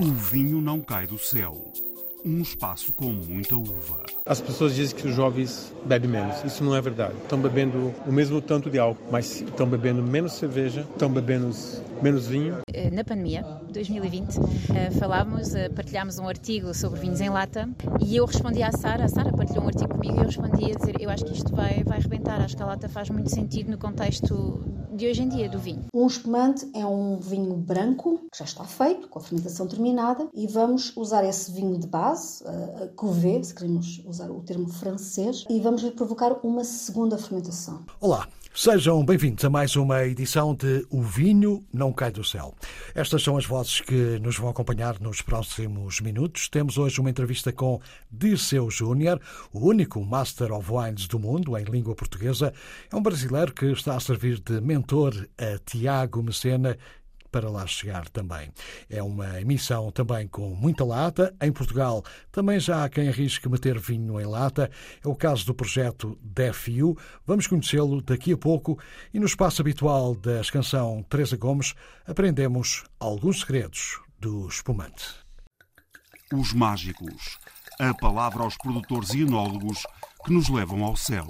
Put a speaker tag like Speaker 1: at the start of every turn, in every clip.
Speaker 1: O vinho não cai do céu. Um espaço com muita uva.
Speaker 2: As pessoas dizem que os jovens bebem menos. Isso não é verdade. Estão bebendo o mesmo tanto de álcool, mas estão bebendo menos cerveja, estão bebendo menos vinho.
Speaker 3: Eh, na pandemia, 2020, eh, falámos, eh, partilhámos um artigo sobre vinhos em lata e eu respondi à Sara, a Sara partilhou um artigo comigo e eu respondi a dizer eu acho que isto vai, vai arrebentar, acho que a lata faz muito sentido no contexto de hoje em dia do vinho.
Speaker 4: Um espumante é um vinho branco que já está feito, com a fermentação terminada, e vamos usar esse vinho de base, a cuvée, se queremos usar o termo francês, e vamos lhe provocar uma segunda fermentação.
Speaker 5: Olá, Sejam bem-vindos a mais uma edição de O Vinho Não Cai do Céu. Estas são as vozes que nos vão acompanhar nos próximos minutos. Temos hoje uma entrevista com Dirceu Júnior, o único Master of Wines do mundo em língua portuguesa. É um brasileiro que está a servir de mentor a Tiago Mecena para lá chegar também. É uma emissão também com muita lata. Em Portugal também já há quem arrisque meter vinho em lata. É o caso do projeto DEFIU. Vamos conhecê-lo daqui a pouco e no espaço habitual da canção Teresa Gomes aprendemos alguns segredos do espumante.
Speaker 1: Os mágicos. A palavra aos produtores e enólogos que nos levam ao céu.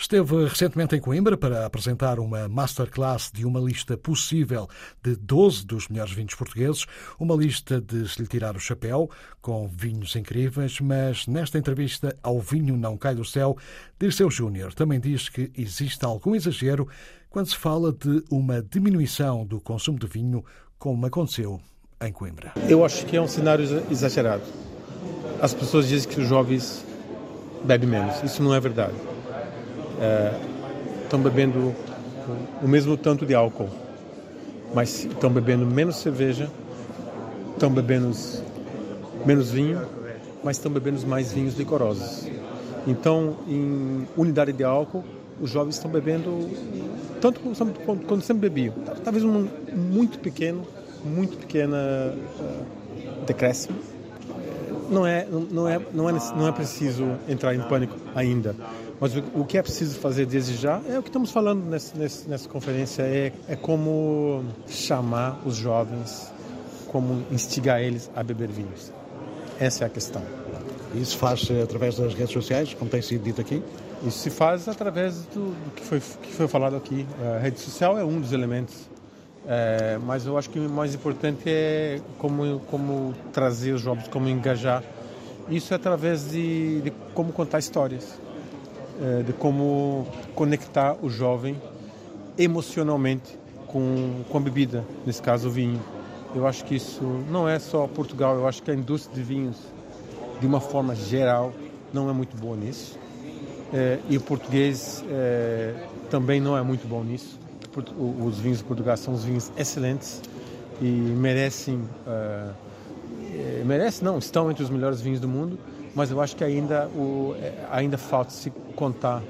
Speaker 5: Esteve recentemente em Coimbra para apresentar uma masterclass de uma lista possível de 12 dos melhores vinhos portugueses, uma lista de se lhe tirar o chapéu, com vinhos incríveis, mas nesta entrevista ao Vinho Não Cai do Céu, Dirceu Júnior também diz que existe algum exagero quando se fala de uma diminuição do consumo de vinho, como aconteceu em Coimbra.
Speaker 2: Eu acho que é um cenário exagerado. As pessoas dizem que os jovens bebem menos. Isso não é verdade estão é, bebendo o mesmo tanto de álcool, mas estão bebendo menos cerveja, estão bebendo menos vinho, mas estão bebendo mais vinhos licorosos. Então, em unidade de álcool, os jovens estão bebendo tanto quanto sempre bebiam. Talvez um muito pequeno, muito pequena uh, decréscimo. Não é, não, é, não, é, não é preciso entrar em pânico ainda. Mas o, o, que é preciso fazer desde já é o que estamos falando nesse, nesse, nessa conferência, é, é como chamar os jovens, como instigar eles a beber vinhos. Essa é a questão.
Speaker 5: Isso faz através das redes sociais, como tem sido dito aqui?
Speaker 2: Isso se faz através do, do que, foi, que foi falado aqui. A rede social é um dos elementos, é, mas eu acho que o mais importante é como, como trazer os jovens, como engajar. Isso é através de, de como contar histórias. Eh, de como conectar o jovem emocionalmente com, com a bebida, nesse caso o vinho. Eu acho que isso não é só Portugal, eu acho que a indústria de vinhos, de uma forma geral, não é muito boa nisso. É, e o português é, também não é muito bom nisso. Os vinhos de Portugal são os vinhos excelentes e merecem, é, merecem não, estão entre os melhores vinhos do mundo, mas eu acho que ainda, o, é, ainda falta se contar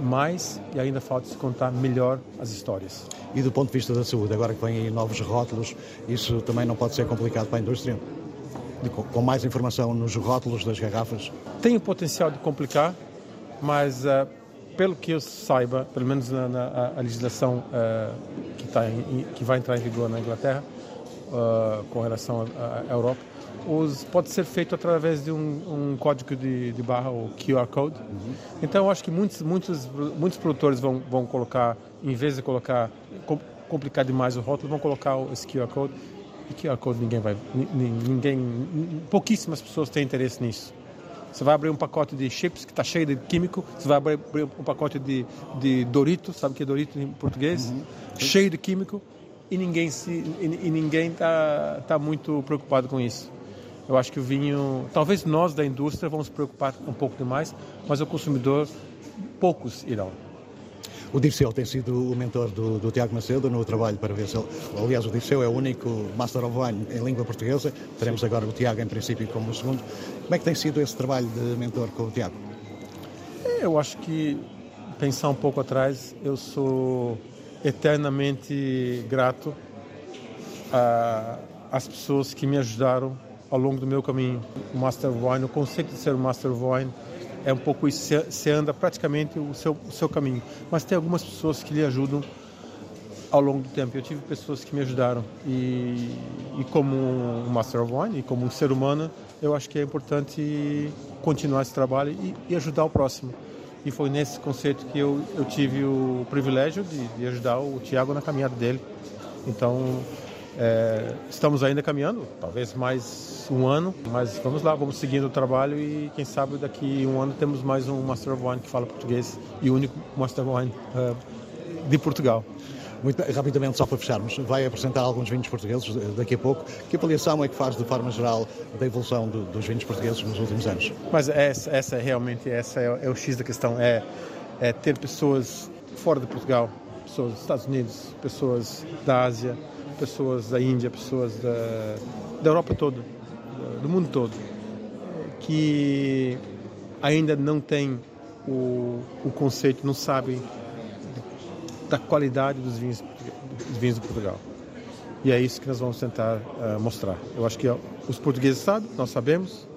Speaker 2: mais e ainda falta se contar melhor as histórias.
Speaker 5: E do ponto de vista da saúde, agora que vêm novos rótulos, isso também não pode ser complicado para a indústria? Com mais informação nos rótulos das garrafas?
Speaker 2: Tem o potencial de complicar, mas uh, pelo que eu saiba, pelo menos na, na a legislação uh, que, tá em, que vai entrar em vigor na Inglaterra, uh, com relação à Europa, os, pode ser feito através de um, um código de, de, barra, o QR Code. Uhum. Então, eu acho que muitos, muitos, muitos produtores vão, vão colocar, em vez de colocar, complicar demais o rótulo, vão colocar esse QR Code. E QR Code ninguém vai, ninguém, pouquíssimas pessoas têm interesse nisso. Você vai abrir um pacote de chips que está cheio de químico, você vai abrir um pacote de, de Doritos, sabe o que é Dorito em português? Uhum. Cheio de químico e ninguém se e, e ninguém está tá muito preocupado com isso. Eu acho que o vinho, talvez nós da indústria vamos preocupar um pouco demais, mas o consumidor, poucos irão.
Speaker 5: O Dirceu tem sido o mentor do, do Tiago Macedo no trabalho para ver se ele... Aliás, o Dirceu é o único Master of Wine em língua portuguesa. Teremos agora o Tiago, em princípio, como o segundo. Como é que tem sido esse trabalho de mentor com o Tiago?
Speaker 2: É, eu acho que, pensar um pouco atrás, eu sou eternamente grato às pessoas que me ajudaram ao longo do meu caminho. O Master Wine, o conceito de ser o Master Wine é um pouco isso, você anda praticamente o seu, o seu caminho. Mas tem algumas pessoas que lhe ajudam ao longo do tempo. Eu tive pessoas que me ajudaram e, e como um Master of Wine e como um ser humano, eu acho que é importante continuar esse trabalho e, e ajudar o próximo. E foi nesse conceito que eu, eu tive o privilégio de, de ajudar o Tiago na caminhada dele. Então, é, estamos ainda caminhando, talvez mais um ano, mas vamos lá, vamos seguindo o trabalho e quem sabe daqui um ano temos mais um Master of Wine que fala português e o único Master of Wine uh, de Portugal.
Speaker 5: Muito rapidamente, só para fecharmos, vai apresentar alguns vinhos portugueses daqui a pouco. Que avaliação é que faz, de forma geral, da evolução do, dos vinhos portugueses nos últimos anos?
Speaker 2: Mas essa, essa é realmente essa é, é, o X da questão, é, é ter pessoas fora de Portugal, pessoas dos Estados Unidos, pessoas da Ásia, pessoas da Índia, pessoas da, da Europa toda, do mundo todo, que ainda não tem o, o conceito, não sabem da qualidade dos vinhos, dos vinhos de Portugal. E é isso que nós vamos tentar uh, mostrar. Eu acho que ó, os portugueses sabem, nós sabemos,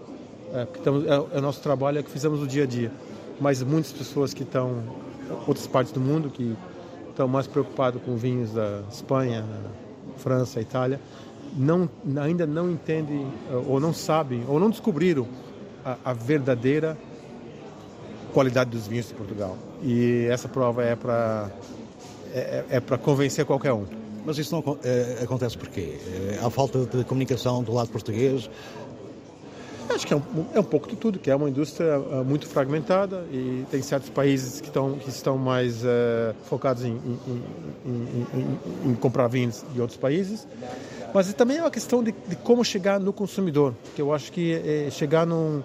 Speaker 2: é, que estamos, é, é, o nosso trabalho, é o que fizemos no dia a dia. Mas muitas pessoas que estão outras partes do mundo que estão mais preocupados com vinhos da Espanha, França, Itália, não, ainda não entendem eh, ou não sabem ou não descobriram a, a verdadeira qualidade dos vinhos de Portugal. E essa prova é para é, é, é para convencer qualquer um.
Speaker 5: Mas isso não é, acontece porquê? Há falta de comunicação do lado português?
Speaker 2: Acho que é um, é um pouco de tudo, que é uma indústria uh, muito fragmentada e tem certos países que, estão, que estão mais uh, focados em, em, em, em, comprar vinhos de outros países. Mas também é uma questão de, de como chegar no consumidor, que eu acho que é chegar num,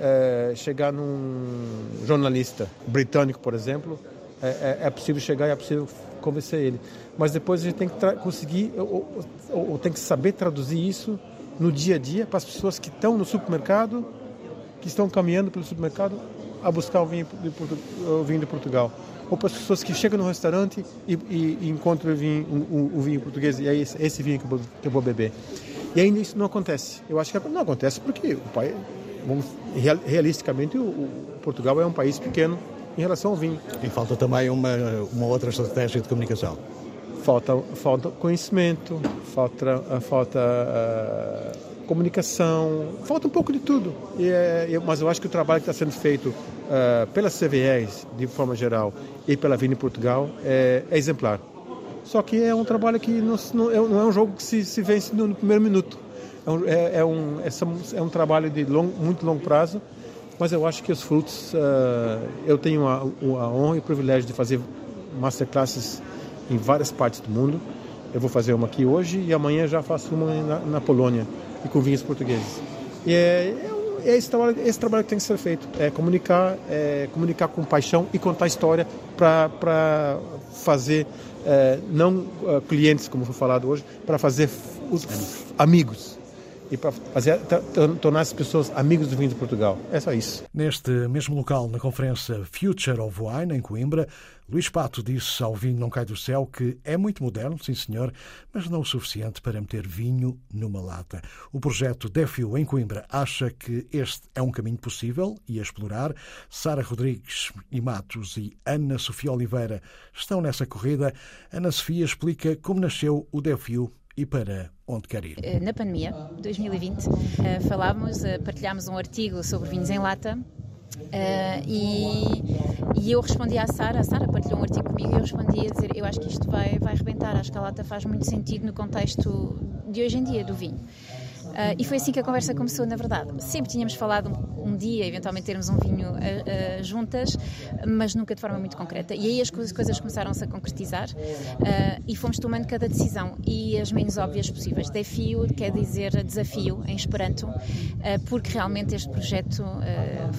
Speaker 2: é, chegar num jornalista britânico, por exemplo, é, é, é, possível chegar e é possível convencer ele. Mas depois a gente tem que conseguir, ou, ou, ou tem que saber traduzir isso no dia a dia para as pessoas que estão no supermercado, que estão caminhando pelo supermercado a buscar o vinho de, o vinho de Portugal. Ou para as pessoas que chegam no restaurante e, e, e encontram o vinho, o, o, vinho português e é esse, esse vinho que eu, vou, que eu, vou, beber. E ainda isso não acontece. Eu acho que não acontece porque o país, vamos, realisticamente, o, o Portugal é um país pequeno em relação ao vinho.
Speaker 5: E falta também uma, uma outra estratégia de comunicação
Speaker 2: falta, falta conhecimento, falta, falta uh, comunicação, falta um pouco de tudo. E, é, mas eu acho que o trabalho que está sendo feito uh, pelas CVEs, de forma geral, e pela Vini Portugal, é, é, exemplar. Só que é um trabalho que não, é, não é um jogo que se, se vence no, no primeiro minuto. É um, é, é um, é, um trabalho de long, muito longo prazo, mas eu acho que os frutos, uh, eu tenho a, a honra e o privilégio de fazer masterclasses em várias partes do mundo. Eu vou fazer uma aqui hoje e amanhã já faço uma na, na Polônia e com vinhos portugueses. E é, é, é esse, trabalho, esse trabalho que tem que ser feito, é comunicar, é comunicar com paixão e contar história para fazer é, não uh, clientes, como foi falado hoje, para fazer os amigos e para fazer tornar as pessoas amigos do vinho de Portugal. É só isso.
Speaker 5: Neste mesmo local, na conferência Future of Wine, em Coimbra, Luís Pato disse ao Vinho Não Cai do Céu que é muito moderno, sim senhor, mas não o suficiente para meter vinho numa lata. O projeto DEFIO em Coimbra acha que este é um caminho possível e a explorar. Sara Rodrigues e Matos e Ana Sofia Oliveira estão nessa corrida. Ana Sofia explica como nasceu o DEFIO e para onde quer ir.
Speaker 3: Eh, na pandemia, 2020, eh, falámos, eh, partilhámos um artigo sobre vinhos em lata e, e, eu respondi à Sara, a Sara partilhou um artigo comigo e eu respondi a dizer eu acho que isto vai, vai rebentar, acho que a lata faz muito sentido no contexto de hoje em dia do vinho. Uh, e foi assim que a conversa começou, na verdade. Sempre tínhamos falado um, dia, eventualmente termos um vinho uh, uh, juntas, mas nunca de forma muito concreta. E aí as coisas, coisas começaram-se a concretizar e fomos tomando cada decisão e as menos óbvias possíveis. Desafio quer dizer desafio em Esperanto, porque realmente este projeto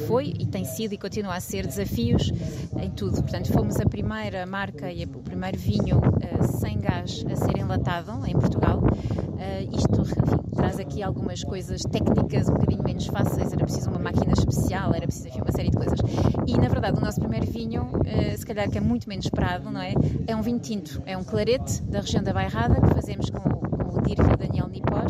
Speaker 3: foi e tem sido e continua a ser desafios em tudo. Portanto, fomos a primeira marca e o primeiro vinho sem gás a ser enlatado em Portugal. isto, traz aqui algumas coisas técnicas um bocadinho menos fáceis, era preciso uma máquina especial, era preciso enfim, uma série de coisas. E na verdade, o nosso primeiro vinho, uh, se calhar que é muito menos esperado, não é? É um vinho tinto, é um clarete da região da Bairrada que fazemos com, com o Dirk Daniel Nipor,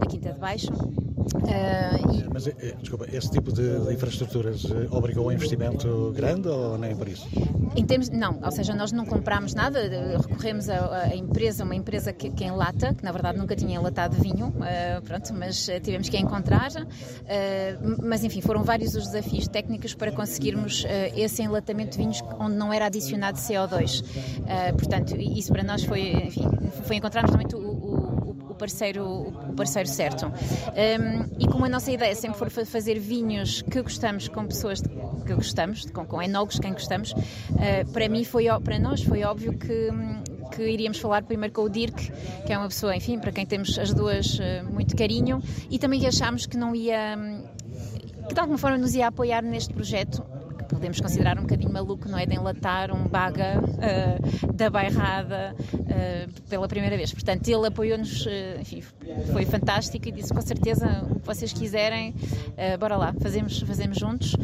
Speaker 3: na Quinta de Baixo
Speaker 5: Uh, e... Mas, eh, desculpa, esse tipo de, de infraestruturas eh, obrigou a um investimento grande ou nem por isso?
Speaker 3: Em termos, não, ou seja, nós não comprámos nada, recorremos a, a empresa, uma empresa que, que enlata, que na verdade nunca tinha enlatado vinho, uh, pronto, mas tivemos que encontrar. Uh, mas enfim, foram vários os desafios técnicos para conseguirmos esse enlatamento de vinhos onde não era adicionado CO2. portanto, isso para nós foi, enfim, foi encontrarmos realmente o, o parceiro, o parceiro certo. Um, e como a nossa ideia sempre for fazer vinhos que gostamos com pessoas que gostamos, com, com enólogos quem gostamos, uh, para mim foi para nós foi óbvio que que iríamos falar primeiro com o Dirk, que é uma pessoa, enfim, para quem temos as duas uh, muito carinho, e também achámos que não ia, que de alguma forma nos ia apoiar neste projeto, podemos considerar um bocadinho maluco, não é? De enlatar um baga uh, da bairrada uh, pela primeira vez. Portanto, ele apoiou-nos, uh, enfim, foi fantástico e disse com certeza o que vocês quiserem, bora lá, fazemos, fazemos juntos.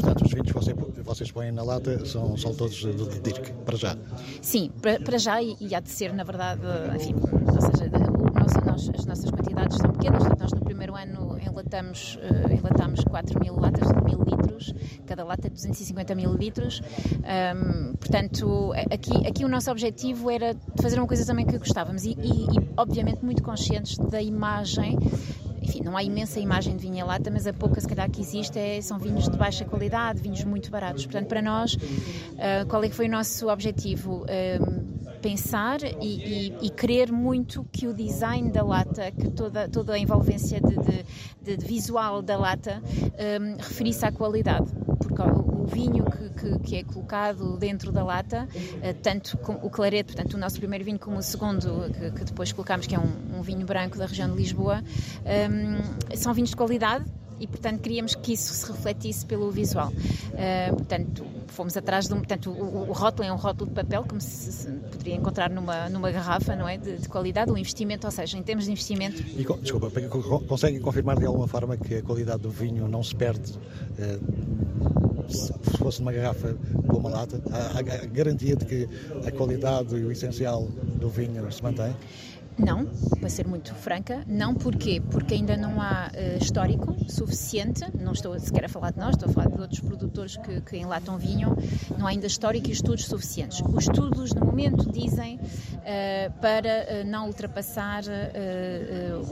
Speaker 5: Portanto, os vinhos que vocês, vocês põem na lata são, são todos do Dirk, para já?
Speaker 3: Sim, para, para já e, e há de ser, na verdade, enfim, ou seja, o nosso, nós, as nossas quantidades são pequenas, nós no primeiro ano enlatamos, enlatamos 4 mil latas de mil litros, cada lata é 250 mililitros. Um, portanto, aqui, aqui o nosso objetivo era fazer uma coisa também que gostávamos e, e, e obviamente, muito conscientes da imagem enfim, não há imensa imagem de vinho em lata, mas a pouca, se calhar, que existe é, são vinhos de baixa qualidade, vinhos muito baratos. Portanto, para nós, uh, qual é que foi o nosso objetivo? Uh, pensar e, e, e, querer muito que o design da lata, que toda, toda a envolvência de, de, de visual da lata um, referisse à qualidade. Porque o, vinho que, que, que, é colocado dentro da lata, uh, tanto o clareto, portanto o nosso primeiro vinho, como o segundo, que, que depois colocamos, que é um, um, vinho branco da região de Lisboa, um, são vinhos de qualidade e, portanto, queríamos que isso se refletisse pelo visual. Uh, portanto, fomos atrás de um. Portanto, o, o, rótulo é um rótulo de papel, como se, se poderia encontrar numa, numa garrafa, não é? De, de, qualidade. O investimento, ou seja, em termos de investimento.
Speaker 5: E, desculpa, conseguem confirmar de alguma forma que a qualidade do vinho não se perde? Uh, se fosse numa garrafa ou uma lata, há garantia de que a qualidade e o essencial do vinho se mantém?
Speaker 3: Não, para ser muito franca, não porquê? Porque ainda não há uh, histórico suficiente, não estou sequer a falar de nós, estou a falar de outros produtores que, que enlatam vinho, não há ainda histórico e estudos suficientes. Os estudos, no momento, dizem uh, para uh, não ultrapassar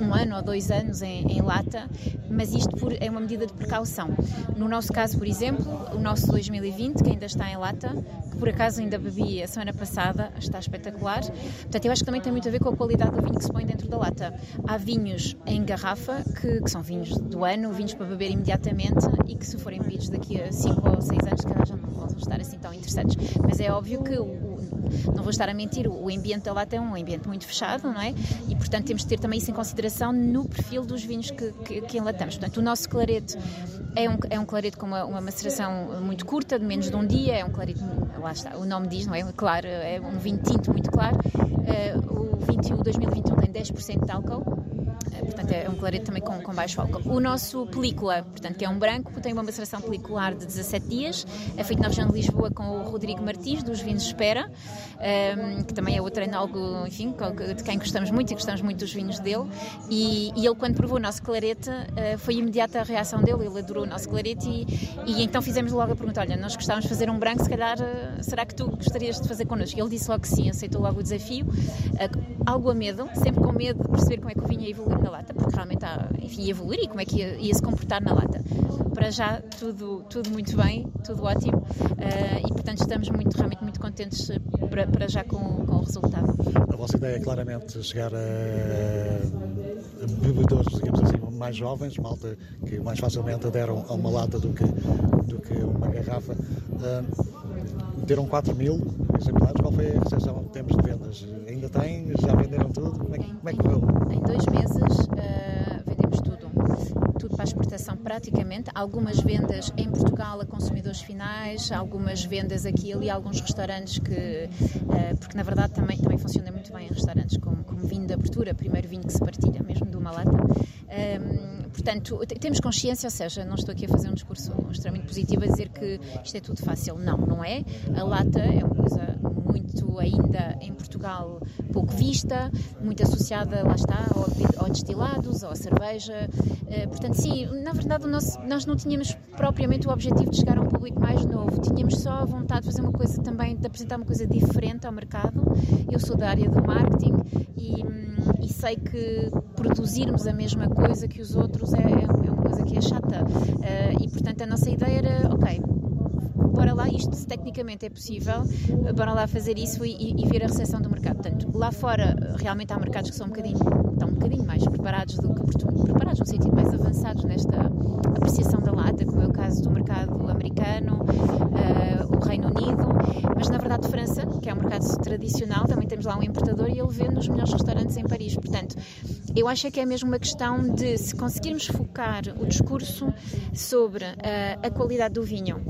Speaker 3: um ano ou dois anos em, em lata, mas isto por, é uma medida de precaução. No nosso caso, por exemplo, o nosso 2020, que ainda está em lata, que por acaso ainda bebi a semana passada, está espetacular. Portanto, eu acho que também tem muito a ver com a qualidade do vinho que se põe dentro da lata. Há vinhos em garrafa, que, que são vinhos do ano, vinhos para beber imediatamente e que se forem bebidos daqui a 5 ou 6 anos, já não vão estar assim tão interessantes. Mas é óbvio que o, não vou estar a mentir, o ambiente da lata é um ambiente muito fechado, não é? E portanto temos de ter também isso em consideração no perfil dos vinhos que, que, que enlatamos. Portanto, o nosso clarete é um, é um clareto com uma, uma, maceração muito curta, de menos de um dia, é um clareto, lá está, o nome diz, não é? Claro, é um vinho tinto muito claro. Uh, o 21, 2021 tem 10% de álcool portanto é um clareto também com, com baixo álcool. O nosso película, portanto, que é um branco, tem uma maceração pelicular de 17 dias, é feito na região de Lisboa com o Rodrigo Martins, dos Vinhos Espera, um, ehm, que também é outro enólogo, enfim, de quem gostamos muito e gostamos muito dos vinhos dele, e, e ele quando provou o nosso clarete, uh, foi imediata a reação dele, ele adorou o nosso clarete e, e então fizemos logo a pergunta, olha, nós gostávamos de fazer um branco, se calhar, uh, será que tu gostarias de fazer connosco? Ele disse logo que sim, aceitou logo o desafio, uh, algo a medo, sempre com medo de perceber como é que o vinho ia evoluir na lata, porque realmente há, enfim, ia evoluir e como é que ia, ia, se comportar na lata. Para já, tudo, tudo muito bem, tudo ótimo uh, e, portanto, estamos muito, realmente muito contentes para, para já com, com o resultado.
Speaker 5: A vossa ideia é claramente chegar a bebedores, digamos assim, mais jovens, malta que mais facilmente aderam a uma lata do que, do que uma garrafa. Uh, meteram 4 mil exemplares, qual foi a recepção em termos de vendas? Ainda tem? Já venderam tudo? Como é, como é que correu?
Speaker 3: Em dois meses uh, vendemos tudo. Tudo para a exportação praticamente. Algumas vendas em Portugal a consumidores finais, algumas vendas aqui e ali, alguns restaurantes que. Uh, porque na verdade também, também funciona muito bem em restaurantes, como, como vinho de abertura, primeiro vinho que se partilha, mesmo de uma lata. Um, portanto, temos consciência, ou seja, não estou aqui a fazer um discurso extremamente positivo a dizer que isto é tudo fácil. Não, não é. A lata é uma coisa muito ainda em Portugal pouco vista, muito associada, lá está, ao, ao destilados, à cerveja. Uh, portanto, sim, na verdade nosso, nós não tínhamos propriamente o objetivo de chegar a um público mais novo, tínhamos só a vontade de fazer uma coisa também, de apresentar uma coisa diferente ao mercado. Eu sou da área do marketing e, e sei que produzirmos a mesma coisa que os outros é, é uma coisa que é chata. Uh, e portanto a nossa ideia era, ok, bora lá, isto se tecnicamente é possível, bora lá fazer isso e, e, ver a recepção do mercado. Portanto, lá fora realmente há mercados que são um bocadinho, estão um bocadinho mais preparados do que preparados no sentido mais avançados nesta apreciação da lata, como é o caso do mercado americano, uh, o Reino Unido, mas na verdade França, que é um mercado tradicional, também temos lá um importador e ele vende nos melhores restaurantes em Paris. Portanto, eu acho que é mesmo uma questão de se conseguirmos focar o discurso sobre uh, a qualidade do vinho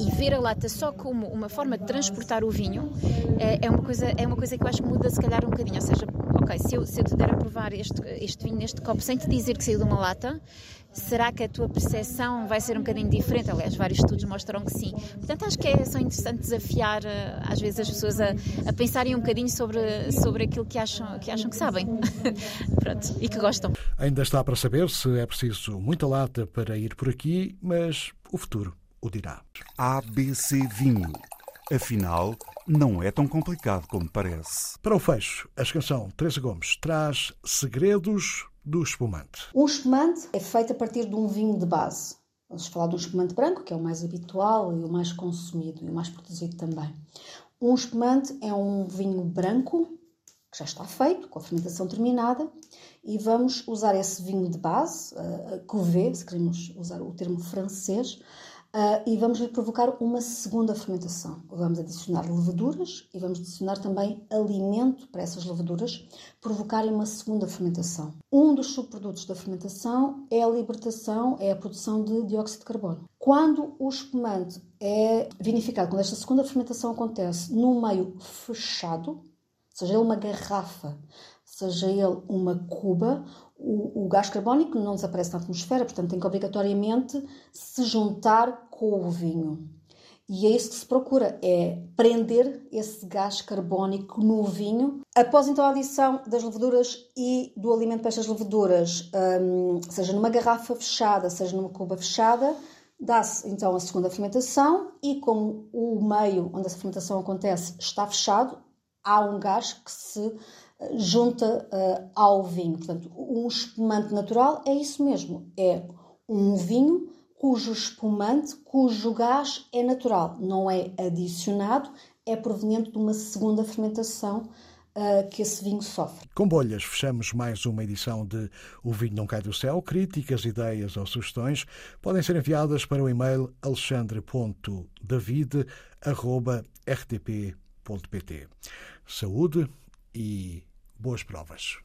Speaker 3: e ver a lata só como uma forma de transportar o vinho é, é, uma, coisa, é uma coisa que eu acho que muda se calhar um bocadinho. Ou seja, ok, se eu, se eu te der a provar este, este vinho neste copo sem te dizer que saiu de uma lata, será que a tua percepção vai ser um bocadinho diferente? Aliás, vários estudos mostram que sim. Portanto, acho que é só interessante desafiar eh, às vezes as pessoas a, a pensarem um bocadinho sobre, sobre aquilo que acham que, acham que sabem Pronto, e que gostam.
Speaker 5: Ainda está para saber se é preciso muita lata para ir por aqui, mas o futuro o dirá.
Speaker 1: ABC Vinho. Afinal, não é tão complicado como parece.
Speaker 5: Para o fecho, a canção Teresa Gomes traz segredos do espumante.
Speaker 4: Um espumante é feito a partir de um vinho de base. Vamos falar de um espumante branco, que é o mais habitual e o mais consumido e o mais produzido também. Um espumante é um vinho branco que já está feito, com a fermentação terminada, e vamos usar esse vinho de base, a cuvée, se queremos usar o termo francês, Uh, e vamos provocar uma segunda fermentação. Vamos adicionar levaduras e vamos adicionar também alimento para essas levaduras provocarem uma segunda fermentação. Um dos subprodutos da fermentação é a libertação, é a produção de dióxido de carbono. Quando o espumante é vinificado, quando esta segunda fermentação acontece num meio fechado, seja ele uma garrafa, seja ele uma cuba, o, o, gás carbónico não desaparece na atmosfera, portanto tem que obrigatoriamente se juntar com o vinho. E é isso que se procura, é prender esse gás carbónico no vinho. Após então a adição das levaduras e do alimento para estas levaduras, um, seja numa garrafa fechada, seja numa cuba fechada, dá-se então a segunda fermentação e como o meio onde essa fermentação acontece está fechado, há um gás que se junta uh, ao vinho. Portanto, um espumante natural é isso mesmo, é um vinho cujo espumante, cujo gás é natural, não é adicionado, é proveniente de uma segunda fermentação uh, que esse vinho sofre.
Speaker 5: Com bolhas, fechamos mais uma edição de O Vinho Não Cai do Céu. Críticas, ideias ou sugestões podem ser enviadas para o e-mail alexandre.david.rtp.pt. Saúde! e boas provas.